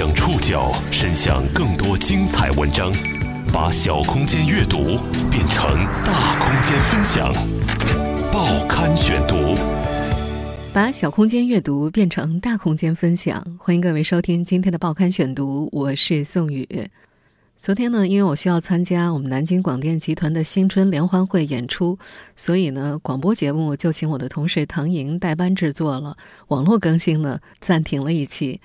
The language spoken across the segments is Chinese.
将触角伸向更多精彩文章，把小空间阅读变成大空间分享。报刊选读，把小空间阅读变成大空间分享。欢迎各位收听今天的报刊选读，我是宋宇。昨天呢，因为我需要参加我们南京广电集团的新春联欢会演出，所以呢，广播节目就请我的同事唐莹代班制作了。网络更新呢，暂停了一期。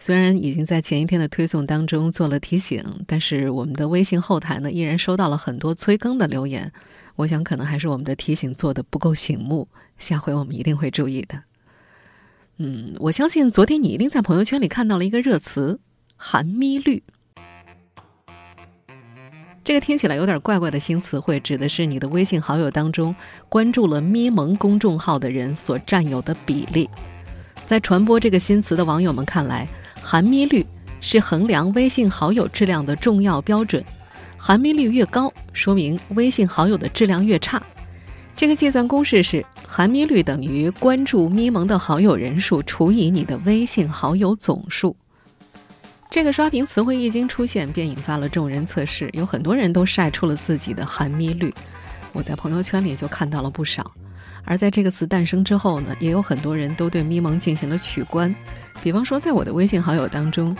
虽然已经在前一天的推送当中做了提醒，但是我们的微信后台呢，依然收到了很多催更的留言。我想，可能还是我们的提醒做的不够醒目，下回我们一定会注意的。嗯，我相信昨天你一定在朋友圈里看到了一个热词“含咪绿”。这个听起来有点怪怪的新词汇，指的是你的微信好友当中关注了咪蒙公众号的人所占有的比例。在传播这个新词的网友们看来，含咪率是衡量微信好友质量的重要标准，含咪率越高，说明微信好友的质量越差。这个计算公式是：含咪率等于关注咪蒙的好友人数除以你的微信好友总数。这个刷屏词汇一经出现，便引发了众人测试，有很多人都晒出了自己的含咪率，我在朋友圈里就看到了不少。而在这个词诞生之后呢，也有很多人都对咪蒙进行了取关，比方说在我的微信好友当中，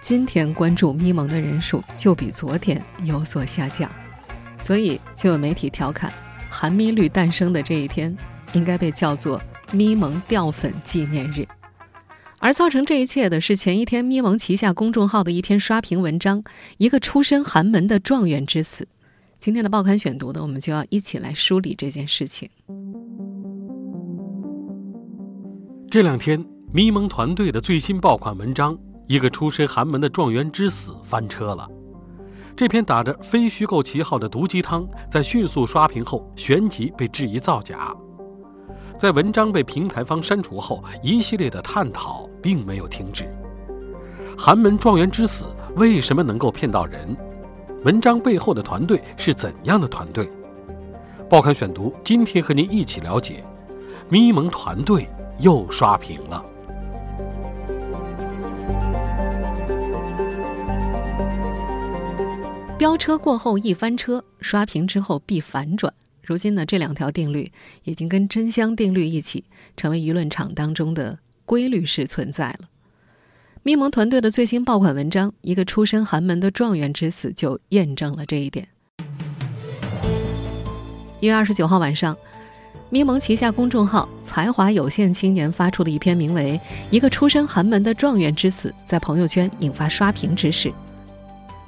今天关注咪蒙的人数就比昨天有所下降，所以就有媒体调侃，含咪率诞生的这一天应该被叫做咪蒙掉粉纪念日。而造成这一切的是前一天咪蒙旗下公众号的一篇刷屏文章，一个出身寒门的状元之死。今天的报刊选读呢，我们就要一起来梳理这件事情。这两天，咪蒙团队的最新爆款文章《一个出身寒门的状元之死》翻车了。这篇打着非虚构旗号的毒鸡汤，在迅速刷屏后，旋即被质疑造假。在文章被平台方删除后，一系列的探讨并没有停止。寒门状元之死为什么能够骗到人？文章背后的团队是怎样的团队？报刊选读今天和您一起了解，咪蒙团队又刷屏了。飙车过后易翻车，刷屏之后必反转。如今呢，这两条定律已经跟真香定律一起，成为舆论场当中的规律式存在了。咪蒙团队的最新爆款文章《一个出身寒门的状元之死》就验证了这一点。一月二十九号晚上，咪蒙旗下公众号“才华有限青年”发出了一篇名为《一个出身寒门的状元之死》在朋友圈引发刷屏之势。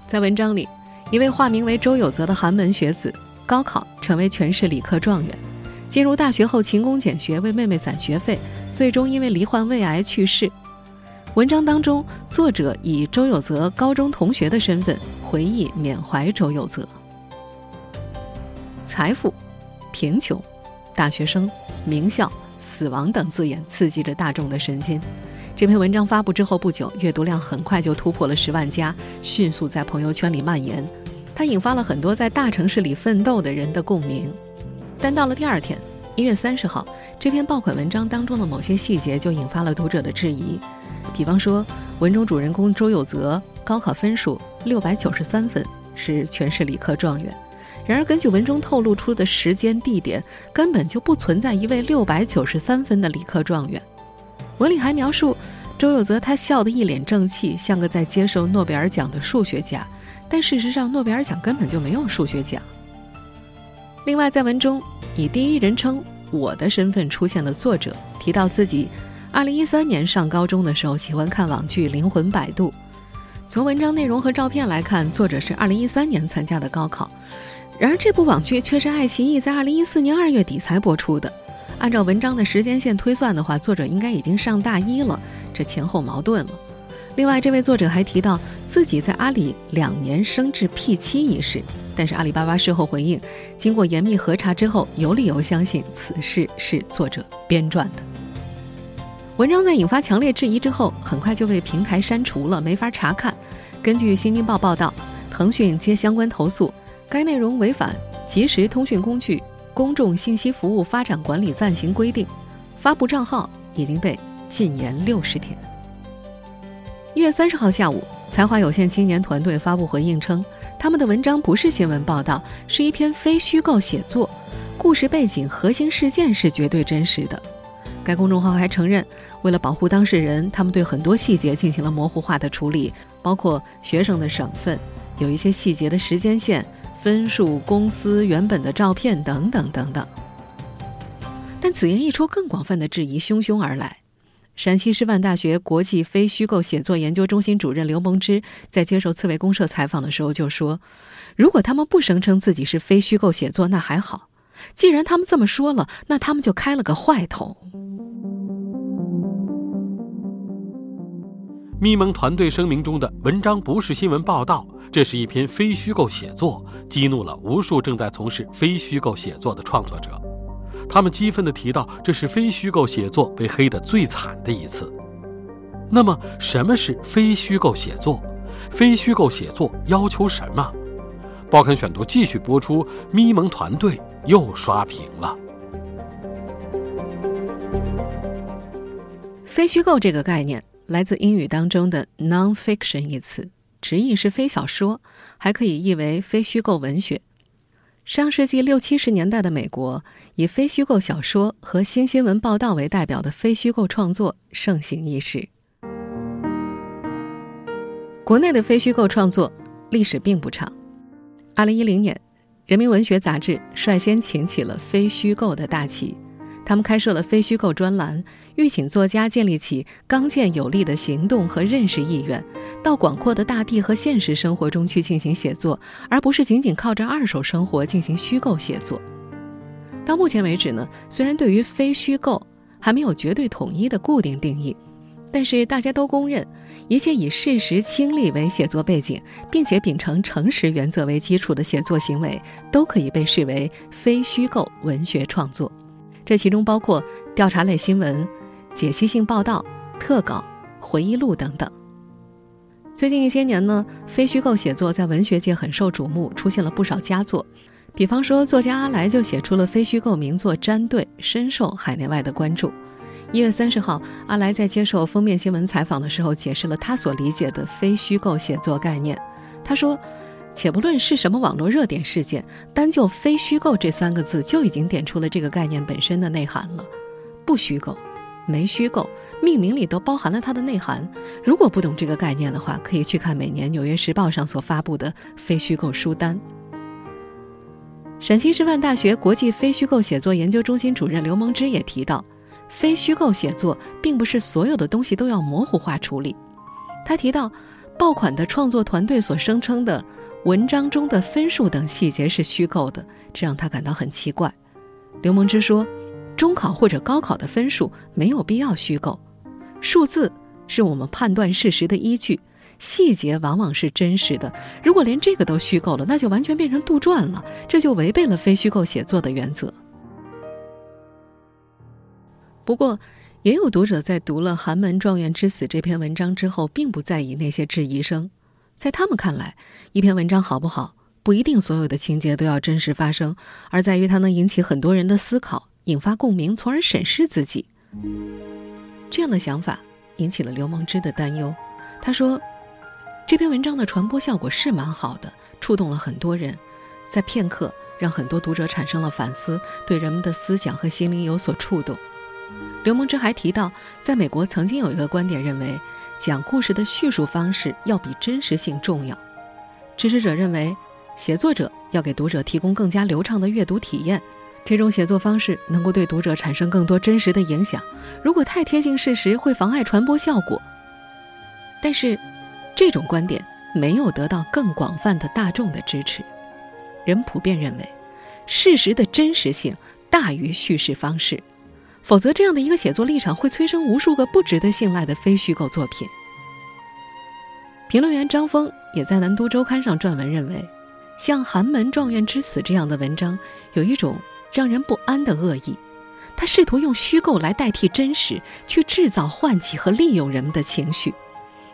在文章里，一位化名为周有泽的寒门学子。高考成为全市理科状元，进入大学后勤工俭学为妹妹攒学费，最终因为罹患胃癌去世。文章当中，作者以周有泽高中同学的身份回忆缅怀周有泽。财富、贫穷、大学生、名校、死亡等字眼刺激着大众的神经。这篇文章发布之后不久，阅读量很快就突破了十万加，迅速在朋友圈里蔓延。它引发了很多在大城市里奋斗的人的共鸣，但到了第二天，一月三十号，这篇爆款文章当中的某些细节就引发了读者的质疑。比方说，文中主人公周有泽高考分数六百九十三分，是全市理科状元。然而，根据文中透露出的时间地点，根本就不存在一位六百九十三分的理科状元。文里还描述周有泽，他笑得一脸正气，像个在接受诺贝尔奖的数学家。但事实上，诺贝尔奖根本就没有数学奖。另外，在文中以第一人称“我的”身份出现的作者提到自己2013年上高中的时候喜欢看网剧《灵魂摆渡》。从文章内容和照片来看，作者是2013年参加的高考。然而，这部网剧却是爱奇艺在2014年2月底才播出的。按照文章的时间线推算的话，作者应该已经上大一了，这前后矛盾了。另外，这位作者还提到自己在阿里两年升至 P 七一事，但是阿里巴巴事后回应，经过严密核查之后，有理由相信此事是作者编撰的。文章在引发强烈质疑之后，很快就被平台删除了，没法查看。根据《新京报》报道，腾讯接相关投诉，该内容违反《即时通讯工具公众信息服务发展管理暂行规定》，发布账号已经被禁言六十天。一月三十号下午，才华有限青年团队发布回应称，他们的文章不是新闻报道，是一篇非虚构写作，故事背景、核心事件是绝对真实的。该公众号还承认，为了保护当事人，他们对很多细节进行了模糊化的处理，包括学生的省份、有一些细节的时间线、分数、公司原本的照片等等等等。但此言一出，更广泛的质疑汹汹而来。陕西师范大学国际非虚构写作研究中心主任刘蒙之在接受刺猬公社采访的时候就说：“如果他们不声称自己是非虚构写作，那还好；既然他们这么说了，那他们就开了个坏头。”咪蒙团队声明中的文章不是新闻报道，这是一篇非虚构写作，激怒了无数正在从事非虚构写作的创作者。他们激愤地提到，这是非虚构写作被黑得最惨的一次。那么，什么是非虚构写作？非虚构写作要求什么？报刊选读继续播出。咪蒙团队又刷屏了。非虚构这个概念。来自英语当中的 nonfiction 一词，直译是非小说，还可以译为非虚构文学。上世纪六七十年代的美国，以非虚构小说和新新闻报道为代表的非虚构创作盛行一时。国内的非虚构创作历史并不长。二零一零年，《人民文学》杂志率先擎起了非虚构的大旗。他们开设了非虚构专栏，欲请作家建立起刚健有力的行动和认识意愿，到广阔的大地和现实生活中去进行写作，而不是仅仅靠着二手生活进行虚构写作。到目前为止呢，虽然对于非虚构还没有绝对统一的固定定义，但是大家都公认，一切以事实亲历为写作背景，并且秉承诚实原则为基础的写作行为，都可以被视为非虚构文学创作。这其中包括调查类新闻、解析性报道、特稿、回忆录等等。最近一些年呢，非虚构写作在文学界很受瞩目，出现了不少佳作。比方说，作家阿来就写出了非虚构名作《粘对》，深受海内外的关注。一月三十号，阿来在接受封面新闻采访的时候，解释了他所理解的非虚构写作概念。他说。且不论是什么网络热点事件，单就“非虚构”这三个字就已经点出了这个概念本身的内涵了。不虚构、没虚构，命名里都包含了它的内涵。如果不懂这个概念的话，可以去看每年《纽约时报》上所发布的非虚构书单。陕西师范大学国际非虚构写作研究中心主任刘蒙之也提到，非虚构写作并不是所有的东西都要模糊化处理。他提到，爆款的创作团队所声称的。文章中的分数等细节是虚构的，这让他感到很奇怪。刘梦之说：“中考或者高考的分数没有必要虚构，数字是我们判断事实的依据，细节往往是真实的。如果连这个都虚构了，那就完全变成杜撰了，这就违背了非虚构写作的原则。”不过，也有读者在读了《寒门状元之死》这篇文章之后，并不在意那些质疑声。在他们看来，一篇文章好不好，不一定所有的情节都要真实发生，而在于它能引起很多人的思考，引发共鸣，从而审视自己。这样的想法引起了刘梦之的担忧。他说：“这篇文章的传播效果是蛮好的，触动了很多人，在片刻让很多读者产生了反思，对人们的思想和心灵有所触动。”刘梦之还提到，在美国曾经有一个观点认为。讲故事的叙述方式要比真实性重要。支持者认为，写作者要给读者提供更加流畅的阅读体验，这种写作方式能够对读者产生更多真实的影响。如果太贴近事实，会妨碍传播效果。但是，这种观点没有得到更广泛的大众的支持。人普遍认为，事实的真实性大于叙事方式。否则，这样的一个写作立场会催生无数个不值得信赖的非虚构作品。评论员张峰也在《南都周刊》上撰文认为，像《寒门状元之死》这样的文章有一种让人不安的恶意，他试图用虚构来代替真实，去制造、唤起和利用人们的情绪。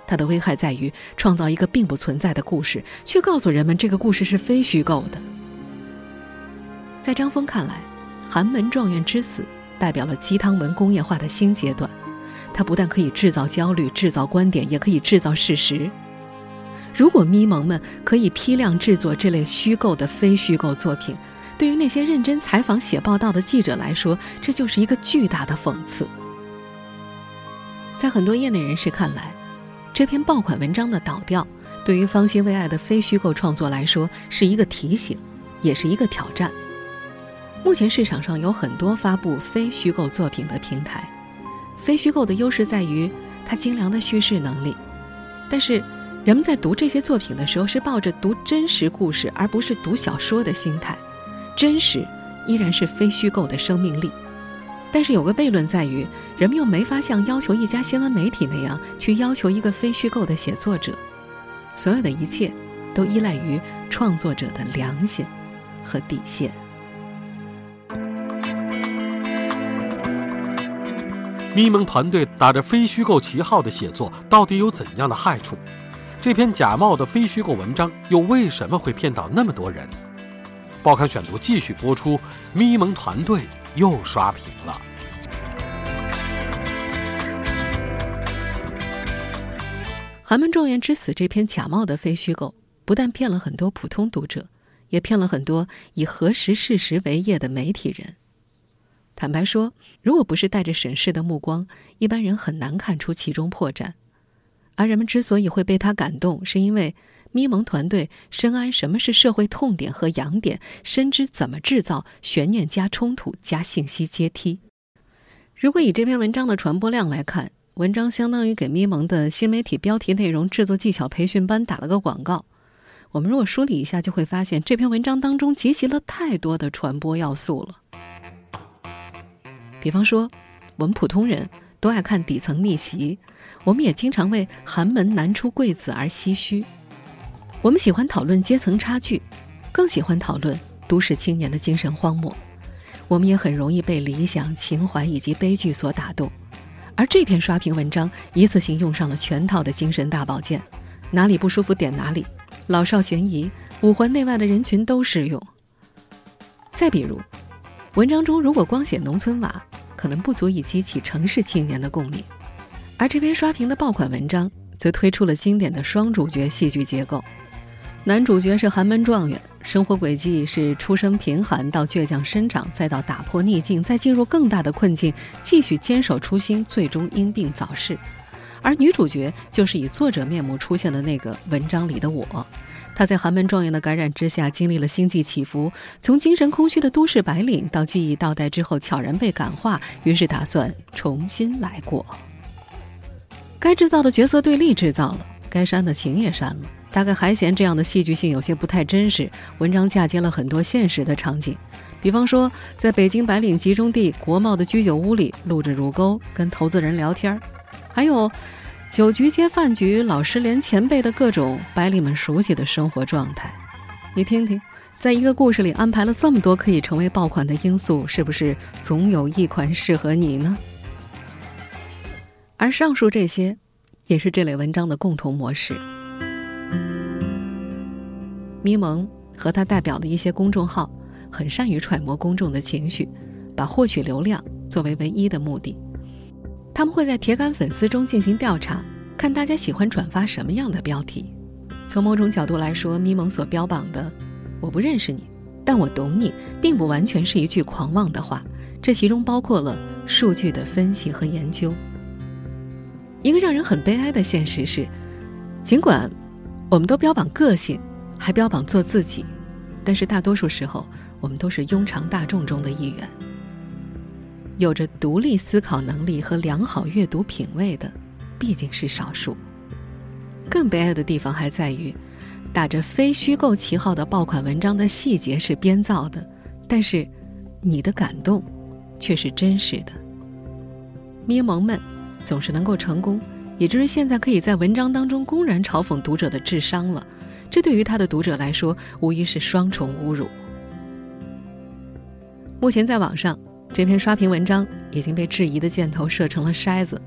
它的危害在于创造一个并不存在的故事，却告诉人们这个故事是非虚构的。在张峰看来，《寒门状元之死》。代表了鸡汤文工业化的新阶段，它不但可以制造焦虑、制造观点，也可以制造事实。如果咪蒙们可以批量制作这类虚构的非虚构作品，对于那些认真采访、写报道的记者来说，这就是一个巨大的讽刺。在很多业内人士看来，这篇爆款文章的导调，对于方兴未艾的非虚构创作来说，是一个提醒，也是一个挑战。目前市场上有很多发布非虚构作品的平台，非虚构的优势在于它精良的叙事能力。但是，人们在读这些作品的时候是抱着读真实故事而不是读小说的心态，真实依然是非虚构的生命力。但是有个悖论在于，人们又没法像要求一家新闻媒体那样去要求一个非虚构的写作者。所有的一切都依赖于创作者的良心和底线。咪蒙团队打着非虚构旗号的写作，到底有怎样的害处？这篇假冒的非虚构文章又为什么会骗到那么多人？报刊选读继续播出，咪蒙团队又刷屏了。《寒门状元之死》这篇假冒的非虚构，不但骗了很多普通读者，也骗了很多以核实事实为业的媒体人。坦白说，如果不是带着审视的目光，一般人很难看出其中破绽。而人们之所以会被他感动，是因为咪蒙团队深谙什么是社会痛点和痒点，深知怎么制造悬念加冲突加信息阶梯。如果以这篇文章的传播量来看，文章相当于给咪蒙的新媒体标题内容制作技巧培训班打了个广告。我们如果梳理一下，就会发现这篇文章当中集齐了太多的传播要素了。比方说，我们普通人都爱看底层逆袭，我们也经常为寒门难出贵子而唏嘘。我们喜欢讨论阶层差距，更喜欢讨论都市青年的精神荒漠。我们也很容易被理想、情怀以及悲剧所打动。而这篇刷屏文章一次性用上了全套的精神大保健，哪里不舒服点哪里，老少咸宜，五环内外的人群都适用。再比如。文章中如果光写农村娃，可能不足以激起城市青年的共鸣，而这篇刷屏的爆款文章则推出了经典的双主角戏剧结构。男主角是寒门状元，生活轨迹是出身贫寒到倔强生长，再到打破逆境，再进入更大的困境，继续坚守初心，最终因病早逝。而女主角就是以作者面目出现的那个文章里的我。他在寒门状元的感染之下，经历了星际起伏，从精神空虚的都市白领，到记忆倒带之后悄然被感化，于是打算重新来过。该制造的角色对立制造了，该删的情也删了，大概还嫌这样的戏剧性有些不太真实。文章嫁接了很多现实的场景，比方说在北京白领集中地国贸的居酒屋里录着乳沟跟投资人聊天儿还有。酒局接饭局，老师连前辈的各种白领们熟悉的生活状态，你听听，在一个故事里安排了这么多可以成为爆款的因素，是不是总有一款适合你呢？而上述这些，也是这类文章的共同模式。咪蒙和他代表的一些公众号，很善于揣摩公众的情绪，把获取流量作为唯一的目的。他们会在铁杆粉丝中进行调查，看大家喜欢转发什么样的标题。从某种角度来说，咪蒙所标榜的“我不认识你，但我懂你”，并不完全是一句狂妄的话。这其中包括了数据的分析和研究。一个让人很悲哀的现实是，尽管我们都标榜个性，还标榜做自己，但是大多数时候，我们都是庸常大众中的一员。有着独立思考能力和良好阅读品味的，毕竟是少数。更悲哀的地方还在于，打着非虚构旗号的爆款文章的细节是编造的，但是你的感动却是真实的。咪蒙们总是能够成功，也就是现在可以在文章当中公然嘲讽读者的智商了。这对于他的读者来说，无疑是双重侮辱。目前在网上。这篇刷屏文章已经被质疑的箭头射成了筛子，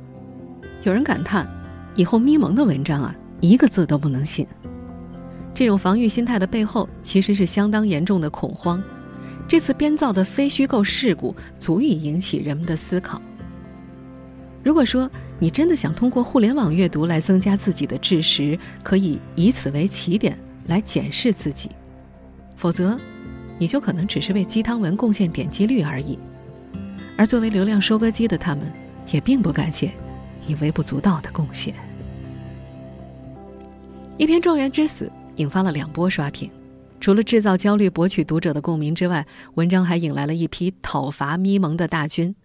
有人感叹：以后咪蒙的文章啊，一个字都不能信。这种防御心态的背后，其实是相当严重的恐慌。这次编造的非虚构事故，足以引起人们的思考。如果说你真的想通过互联网阅读来增加自己的知识，可以以此为起点来检视自己；否则，你就可能只是为鸡汤文贡献点击率而已。而作为流量收割机的他们，也并不感谢你微不足道的贡献。一篇状元之死引发了两波刷屏，除了制造焦虑、博取读者的共鸣之外，文章还引来了一批讨伐咪蒙的大军。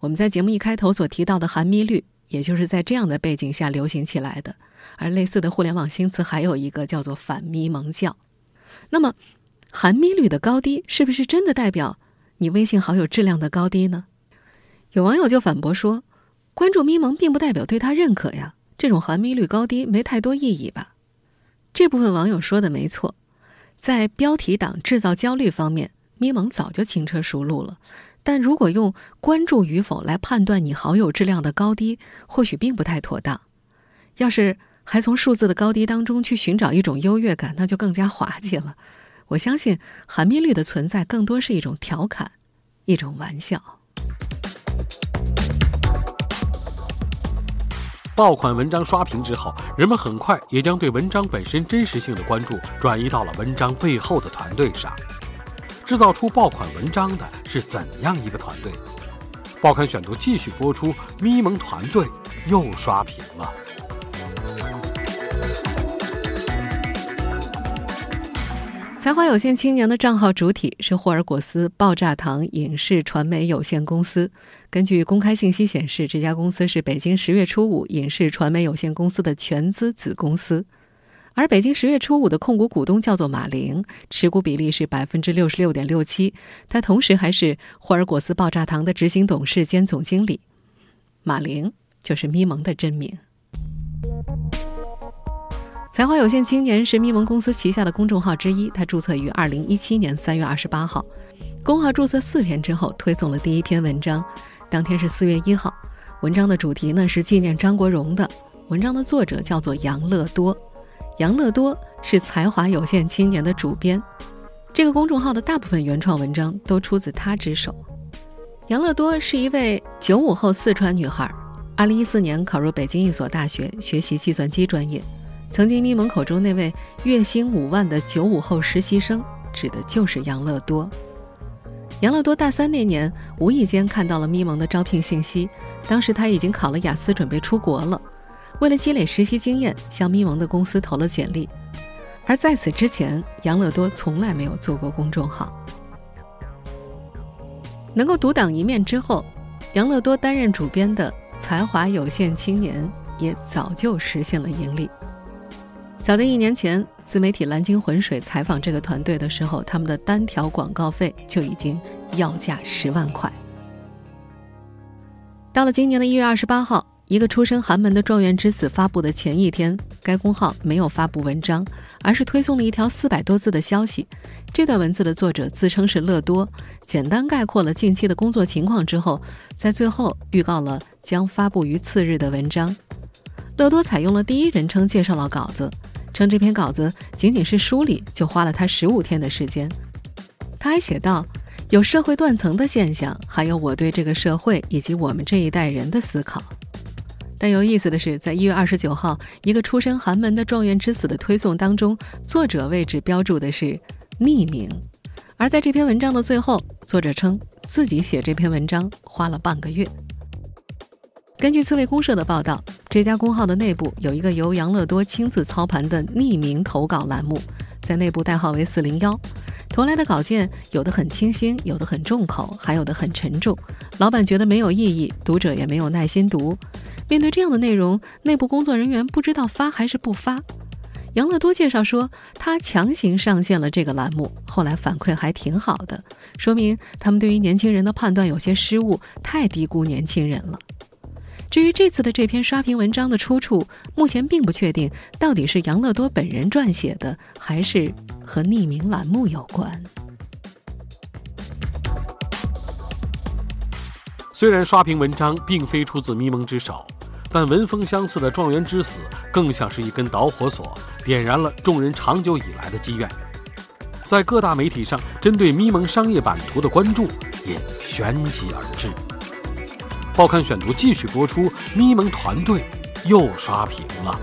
我们在节目一开头所提到的“韩咪绿”，也就是在这样的背景下流行起来的。而类似的互联网新词还有一个叫做“反咪蒙教”。那么，韩咪率的高低是不是真的代表你微信好友质量的高低呢？有网友就反驳说：“关注咪蒙并不代表对他认可呀，这种含咪率高低没太多意义吧？”这部分网友说的没错，在标题党制造焦虑方面，咪蒙早就轻车熟路了。但如果用关注与否来判断你好友质量的高低，或许并不太妥当。要是还从数字的高低当中去寻找一种优越感，那就更加滑稽了。我相信含咪率的存在更多是一种调侃，一种玩笑。爆款文章刷屏之后，人们很快也将对文章本身真实性的关注转移到了文章背后的团队上。制造出爆款文章的是怎样一个团队？报刊选读继续播出，咪蒙团队又刷屏了。才华有限青年的账号主体是霍尔果斯爆炸糖影视传媒有限公司。根据公开信息显示，这家公司是北京十月初五影视传媒有限公司的全资子公司。而北京十月初五的控股股东叫做马玲，持股比例是百分之六十六点六七。他同时还是霍尔果斯爆炸糖的执行董事兼总经理。马玲就是咪蒙的真名。才华有限青年是咪蒙公司旗下的公众号之一，它注册于二零一七年三月二十八号。公号注册四天之后，推送了第一篇文章，当天是四月一号。文章的主题呢是纪念张国荣的。文章的作者叫做杨乐多，杨乐多是才华有限青年的主编。这个公众号的大部分原创文章都出自他之手。杨乐多是一位九五后四川女孩，二零一四年考入北京一所大学，学习计算机专业。曾经咪蒙口中那位月薪五万的九五后实习生，指的就是杨乐多。杨乐多大三那年，无意间看到了咪蒙的招聘信息，当时他已经考了雅思，准备出国了。为了积累实习经验，向咪蒙的公司投了简历。而在此之前，杨乐多从来没有做过公众号。能够独当一面之后，杨乐多担任主编的《才华有限青年》也早就实现了盈利。早在一年前，自媒体蓝鲸浑水采访这个团队的时候，他们的单条广告费就已经要价十万块。到了今年的一月二十八号，一个出身寒门的状元之子发布的前一天，该公号没有发布文章，而是推送了一条四百多字的消息。这段文字的作者自称是乐多，简单概括了近期的工作情况之后，在最后预告了将发布于次日的文章。乐多采用了第一人称介绍了稿子。称这篇稿子仅仅是梳理，就花了他十五天的时间。他还写道：“有社会断层的现象，还有我对这个社会以及我们这一代人的思考。”但有意思的是，在一月二十九号，一个出身寒门的状元之死的推送当中，作者位置标注的是匿名。而在这篇文章的最后，作者称自己写这篇文章花了半个月。根据刺猬公社的报道。这家公号的内部有一个由杨乐多亲自操盘的匿名投稿栏目，在内部代号为“四零幺”。投来的稿件有的很清新，有的很重口，还有的很沉重。老板觉得没有意义，读者也没有耐心读。面对这样的内容，内部工作人员不知道发还是不发。杨乐多介绍说，他强行上线了这个栏目，后来反馈还挺好的，说明他们对于年轻人的判断有些失误，太低估年轻人了。至于这次的这篇刷屏文章的出处，目前并不确定，到底是杨乐多本人撰写的，还是和匿名栏目有关。虽然刷屏文章并非出自咪蒙之手，但文风相似的状元之死更像是一根导火索，点燃了众人长久以来的积怨。在各大媒体上，针对咪蒙商业版图的关注也旋即而至。报刊选读继续播出，咪蒙团队又刷屏了。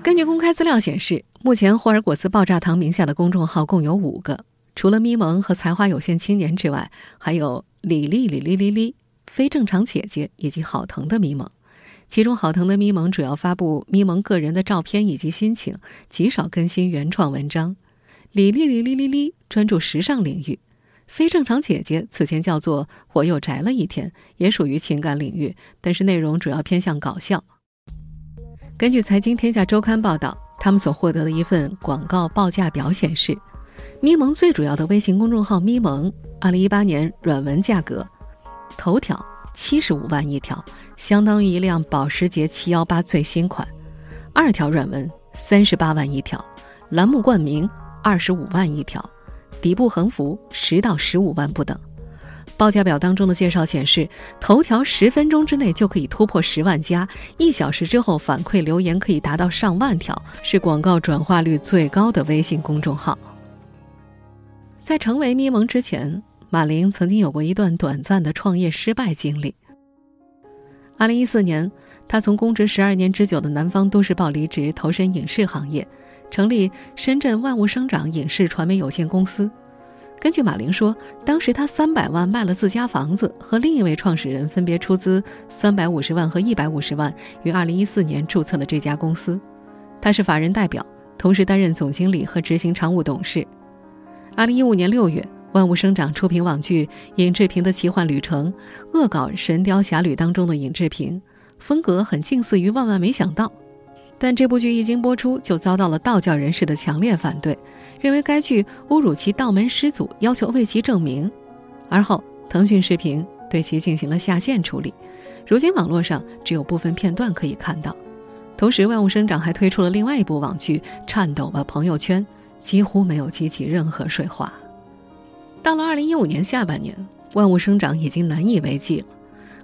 根据公开资料显示，目前霍尔果斯爆炸糖名下的公众号共有五个，除了咪蒙和才华有限青年之外，还有李丽李丽丽丽、非正常姐姐以及好疼的咪蒙。其中，好疼的咪蒙主要发布咪蒙个人的照片以及心情，极少更新原创文章。李丽丽丽丽丽专注时尚领域，非正常姐姐此前叫做我又宅了一天，也属于情感领域，但是内容主要偏向搞笑。根据财经天下周刊报道，他们所获得的一份广告报价表显示，咪蒙最主要的微信公众号咪蒙，二零一八年软文价格，头条。七十五万一条，相当于一辆保时捷七幺八最新款；二条软文三十八万一条，栏目冠名二十五万一条，底部横幅十到十五万不等。报价表当中的介绍显示，头条十分钟之内就可以突破十万加，一小时之后反馈留言可以达到上万条，是广告转化率最高的微信公众号。在成为咪蒙之前。马玲曾经有过一段短暂的创业失败经历。二零一四年，她从公职十二年之久的南方都市报离职，投身影视行业，成立深圳万物生长影视传媒有限公司。根据马玲说，当时她三百万卖了自家房子，和另一位创始人分别出资三百五十万和一百五十万，于二零一四年注册了这家公司。她是法人代表，同时担任总经理和执行常务董事。二零一五年六月。万物生长出品网剧《尹志平的奇幻旅程》，恶搞《神雕侠侣》当中的尹志平，风格很近似于《万万没想到》。但这部剧一经播出，就遭到了道教人士的强烈反对，认为该剧侮辱其道门师祖，要求为其正名。而后，腾讯视频对其进行了下线处理。如今网络上只有部分片段可以看到。同时，万物生长还推出了另外一部网剧《颤抖吧朋友圈》，几乎没有激起任何水花。到了二零一五年下半年，万物生长已经难以为继了。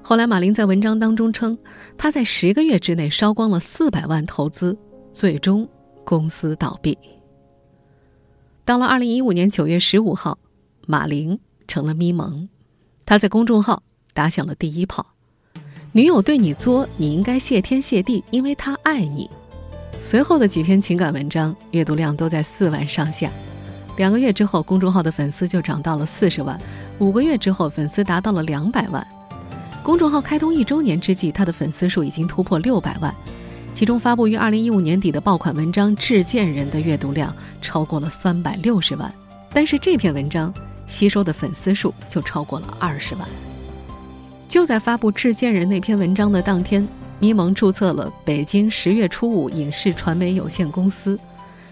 后来，马林在文章当中称，他在十个月之内烧光了四百万投资，最终公司倒闭。到了二零一五年九月十五号，马林成了咪蒙，他在公众号打响了第一炮：“女友对你作，你应该谢天谢地，因为她爱你。”随后的几篇情感文章阅读量都在四万上下。两个月之后，公众号的粉丝就涨到了四十万；五个月之后，粉丝达到了两百万。公众号开通一周年之际，他的粉丝数已经突破六百万。其中，发布于二零一五年底的爆款文章《致贱人》的阅读量超过了三百六十万，但是这篇文章吸收的粉丝数就超过了二十万。就在发布《致贱人》那篇文章的当天，咪蒙注册了北京十月初五影视传媒有限公司。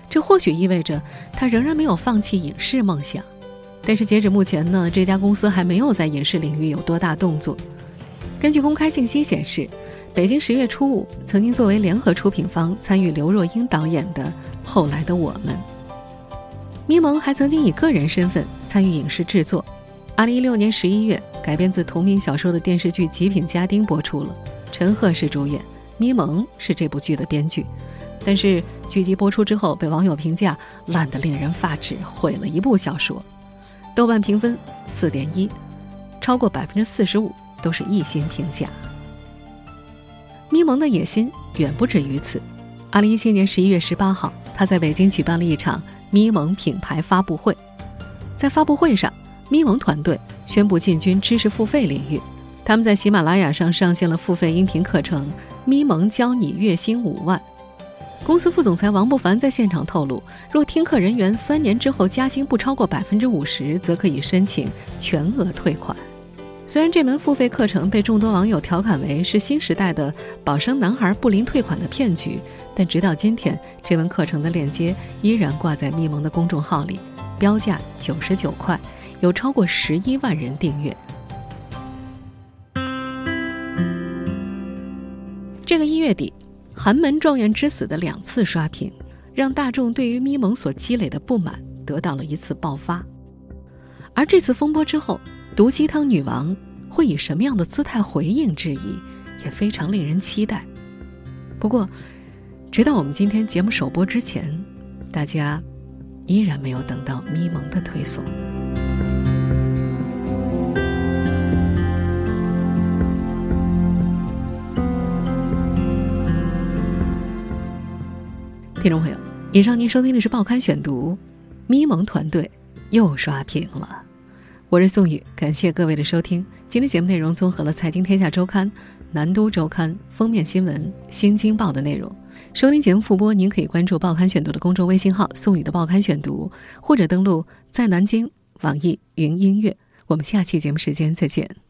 这或许意味着他仍然没有放弃影视梦想，但是截止目前呢，这家公司还没有在影视领域有多大动作。根据公开信息显示，北京十月初五曾经作为联合出品方参与刘若英导演的《后来的我们》。咪蒙还曾经以个人身份参与影视制作。二零一六年十一月，改编自同名小说的电视剧《极品家丁》播出了，陈赫是主演，咪蒙是这部剧的编剧。但是剧集播出之后，被网友评价烂得令人发指，毁了一部小说。豆瓣评分四点一，超过百分之四十五都是一星评价。咪蒙的野心远不止于此。二零一七年十一月十八号，他在北京举办了一场咪蒙品牌发布会。在发布会上，咪蒙团队宣布进军知识付费领域，他们在喜马拉雅上上线了付费音频课程《咪蒙教你月薪五万》。公司副总裁王不凡在现场透露，若听课人员三年之后加薪不超过百分之五十，则可以申请全额退款。虽然这门付费课程被众多网友调侃为是新时代的“保生男孩”不零退款的骗局，但直到今天，这门课程的链接依然挂在咪蒙的公众号里，标价九十九块，有超过十一万人订阅。这个一月底。寒门状元之死的两次刷屏，让大众对于咪蒙所积累的不满得到了一次爆发。而这次风波之后，毒鸡汤女王会以什么样的姿态回应质疑也非常令人期待。不过直到我们今天节目首播之前大家依然没有等到咪蒙的推送。听众朋友以上您收听的是报刊选读咪蒙团队又刷屏了。我是宋宇，感谢各位的收听。今天节目内容综合了《财经天下周刊》、《南都周刊》封面新闻、《新京报》的内容。收听节目复播，您可以关注《报刊选读》的公众微信号“宋宇的报刊选读”，或者登录在南京网易云音乐。我们下期节目时间再见。